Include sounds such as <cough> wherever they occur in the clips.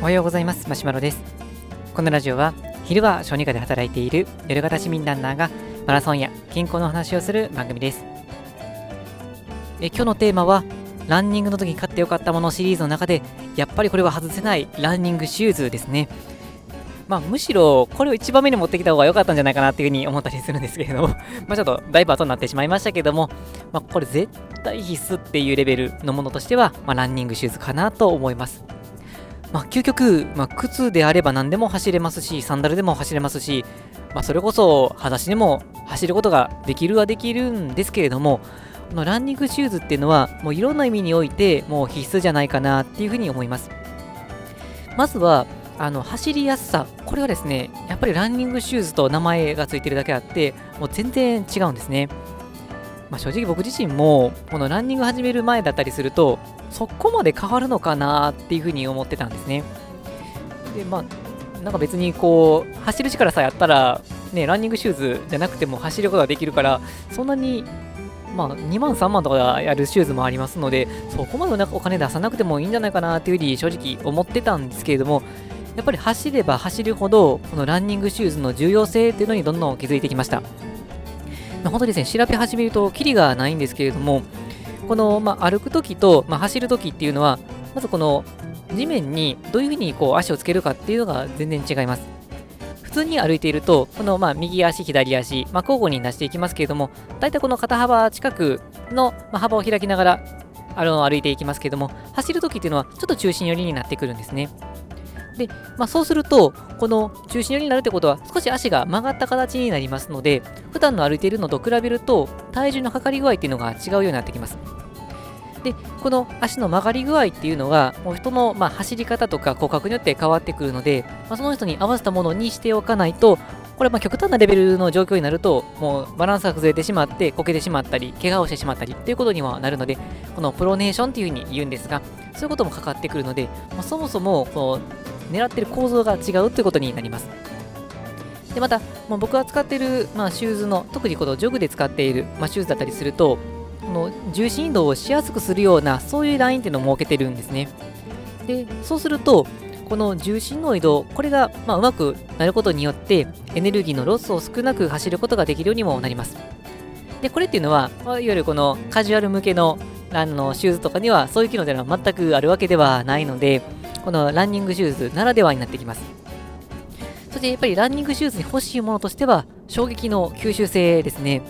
おはようございます。マシュマロです。このラジオは昼は小児科で働いている夜型市民ランナーがマラソンや健康の話をする番組です。え今日のテーマはランニングの時に買ってよかったものシリーズの中でやっぱりこれは外せないランニングシューズですね。まあ、むしろこれを一番目に持ってきた方が良かったんじゃないかなっていうふうに思ったりするんですけれども <laughs> まあちょっとだいぶ後になってしまいましたけども、まあ、これ絶対必須っていうレベルのものとしては、まあ、ランニングシューズかなと思います。まあ、究極、まあ、靴であれば何でも走れますし、サンダルでも走れますし、まあ、それこそ裸足でも走ることができるはできるんですけれども、このランニングシューズっていうのは、もういろんな意味において、もう必須じゃないかなっていうふうに思います。まずは、あの走りやすさ、これはですね、やっぱりランニングシューズと名前がついてるだけあって、もう全然違うんですね。まあ、正直僕自身も、このランニング始める前だったりすると、そこまで変わるのかなっていうふうに思ってたんですね。で、まあ、なんか別にこう、走る力さえあったら、ね、ランニングシューズじゃなくても走ることができるから、そんなにまあ、2万、3万とかやるシューズもありますので、そこまでお金出さなくてもいいんじゃないかなっていうふうに正直思ってたんですけれども、やっぱり走れば走るほど、このランニングシューズの重要性っていうのにどんどん気づいてきました。ま、本当にですね、調べ始めるとキリがないんですけれども、この、まあ、歩くときと、まあ、走るときっていうのは、まずこの地面にどういうふうにこう足をつけるかっていうのが全然違います。普通に歩いていると、このまあ右足、左足、まあ、交互に出していきますけれども、大体この肩幅近くの幅を開きながらあの歩いていきますけれども、走るときっていうのはちょっと中心寄りになってくるんですね。で、まあ、そうすると、この中心寄りになるってことは、少し足が曲がった形になりますので、普段の歩いているのと比べると、体重のかかり具合っていうのが違うようになってきます。で、この足の曲がり具合っていうのが、もう人のま走り方とか骨格によって変わってくるので、まあ、その人に合わせたものにしておかないと、これま極端なレベルの状況になると、もうバランスが崩れてしまって、こけてしまったり、怪我をしてしまったりということにはなるので、このプロネーションっていうふうに言うんですが、そういうこともかかってくるので、まあ、そもそもこう狙ってる構造が違うということになります。でまた、もう僕が使っている、まあ、シューズの、特にこのジョグで使っている、まあ、シューズだったりすると、この重心移動をしやすくするような、そういうラインっていうのを設けてるんですね。で、そうすると、この重心の移動、これが、まあ、うまくなることによって、エネルギーのロスを少なく走ることができるようにもなります。で、これっていうのは、まあ、いわゆるこのカジュアル向けのあのシューズとかには、そういう機能というのは全くあるわけではないので、このランニングシューズならではになってきます。そしてやっぱりランニングシューズに欲しいものとしては、衝撃の吸収性ですね。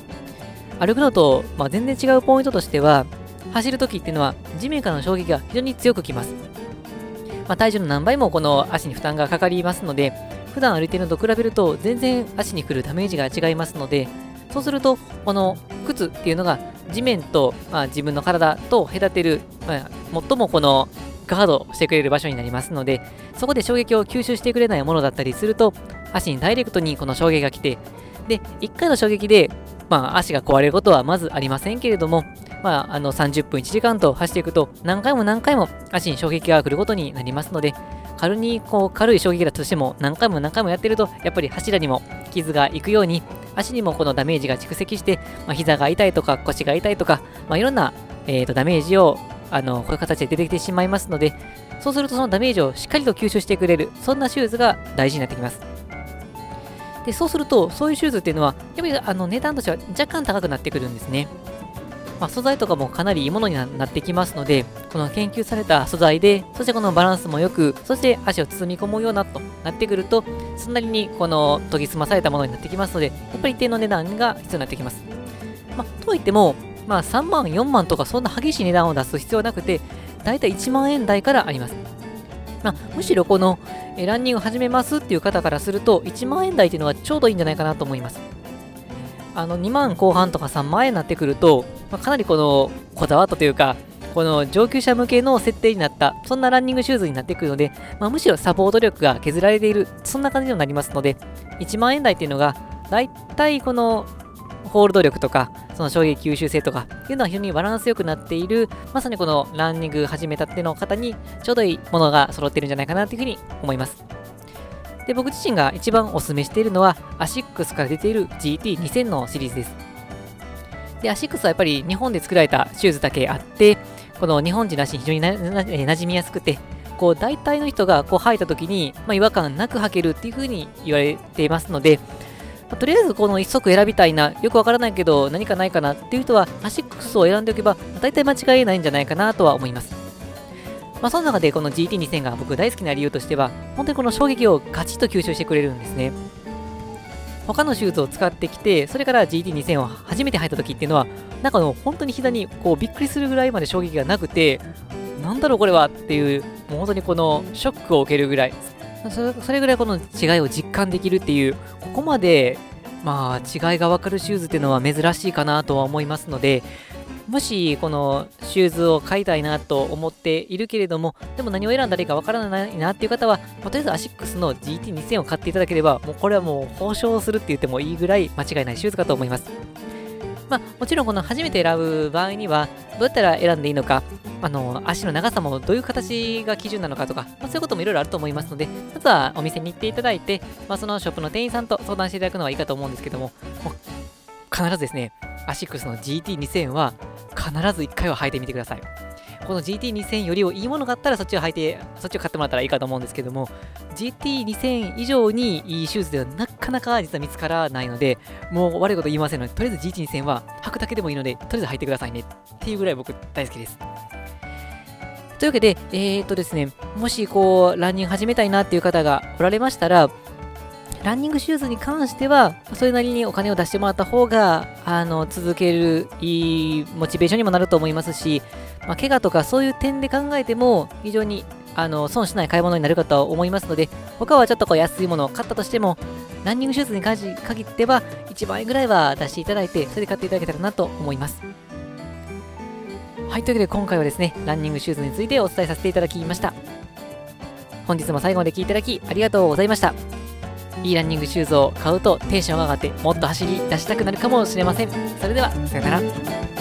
歩くのと、まあ、全然違うポイントとしては、走るときっていうのは地面からの衝撃が非常に強くきます。まあ、体重の何倍もこの足に負担がかかりますので、普段歩いているのと比べると全然足に来るダメージが違いますので、そうすると、この靴っていうのが地面と、まあ、自分の体と隔てる、まあ、最もこのガードしてくれる場所になりますので、そこで衝撃を吸収してくれないものだったりすると、足にダイレクトにこの衝撃が来て、で、1回の衝撃でまあ、足が壊れることはまずありませんけれども、まあ、あの30分1時間と走っていくと何回も何回も足に衝撃が来ることになりますので軽にこう軽い衝撃だとしても何回も何回もやってるとやっぱり柱にも傷がいくように足にもこのダメージが蓄積して、まあ、膝が痛いとか腰が痛いとか、まあ、いろんな、えー、とダメージをあのこういう形で出てきてしまいますのでそうするとそのダメージをしっかりと吸収してくれるそんなシューズが大事になってきますで、そうすると、そういうシューズっていうのは、やっぱりあの値段としては若干高くなってくるんですね。まあ、素材とかもかなりいいものになってきますので、この研究された素材で、そしてこのバランスも良く、そして足を包み込むようなとなってくると、そんなりにこの研ぎ澄まされたものになってきますので、やっぱり一定の値段が必要になってきます。まあ、とはいっても、まあ、3万、4万とかそんな激しい値段を出す必要はなくて、だいたい1万円台からあります。まあ、むしろこのえランニング始めますっていう方からすると、1万円台っていうのがちょうどいいんじゃないかなと思います。あの、2万後半とか3万円になってくると、まあ、かなりこの、こだわったというか、この上級者向けの設定になった、そんなランニングシューズになってくるので、まあ、むしろサポート力が削られている、そんな感じになりますので、1万円台っていうのが、だいたいこのホールド力とか、その衝撃吸収性とかっていうのは非常にバランス良くなっている、まさにこのランニング始めたっての方にちょうどいいものが揃ってるんじゃないかなというふうに思います。で、僕自身が一番お勧めしているのは、アシックスから出ている GT2000 のシリーズです。で、アシックスはやっぱり日本で作られたシューズだけあって、この日本人らしい非常になな馴染みやすくて、こう大体の人がこう履いた時に、まあ、違和感なく履けるっていう風に言われていますので、まあ、とりあえずこの1足選びたいな、よくわからないけど何かないかなっていう人はアシックスを選んでおけば、大体間違いないんじゃないかなとは思います。まあ、その中でこの GT2000 が僕大好きな理由としては、本当にこの衝撃をガチッと吸収してくれるんですね。他のシューズを使ってきて、それから GT2000 を初めて履いた時っていうのは、なんかの本当に膝にこうびっくりするぐらいまで衝撃がなくて、なんだろうこれはっていう、もう本当にこのショックを受けるぐらい、それぐらいこの違いを実感できるっていう、ここまでまあ違いがわかるシューズっていうのは珍しいかなとは思いますので、もしこのシューズを買いたいなと思っているけれども、でも何を選んだらいいかわからないなっていう方は、とりあえずアシックスの GT2000 を買っていただければ、もうこれはもう報奨するって言ってもいいぐらい間違いないシューズかと思います。まあ、もちろんこの初めて選ぶ場合には、どうやったら選んでいいのか、あの足の長さもどういう形が基準なのかとか、まあ、そういうこともいろいろあると思いますので、まずはお店に行っていただいて、まあ、そのショップの店員さんと相談していただくのはいいかと思うんですけども、も必ずですね、アシックスの GT2000 は必ず1回は履いてみてください。この GT2000 よりをいいものがあったらそっちを履いて、そっちを買ってもらったらいいかと思うんですけども、GT2000 以上にいいシューズではなかなか実は見つからないので、もう悪いこと言いませんので、とりあえず GT2000 は履くだけでもいいので、とりあえず履いてくださいねっていうぐらい僕大好きです。というわけで、えー、っとですね、もしこう、ランニング始めたいなっていう方がおられましたら、ランニングシューズに関しては、それなりにお金を出してもらった方が、あの、続けるいいモチベーションにもなると思いますし、まあ、怪我とかそういう点で考えても、非常にあの損しない買い物になるかと思いますので、他はちょっとこう安いものを買ったとしても、ランニングシューズに限っては、1万円ぐらいは出していただいて、それで買っていただけたらなと思います。はい、というわけで今回はですね、ランニングシューズについてお伝えさせていただきました。本日も最後まで聴いていただきありがとうございました。いいランニングシューズを買うとテンションが上がってもっと走り出したくなるかもしれません。それでは、さよなら。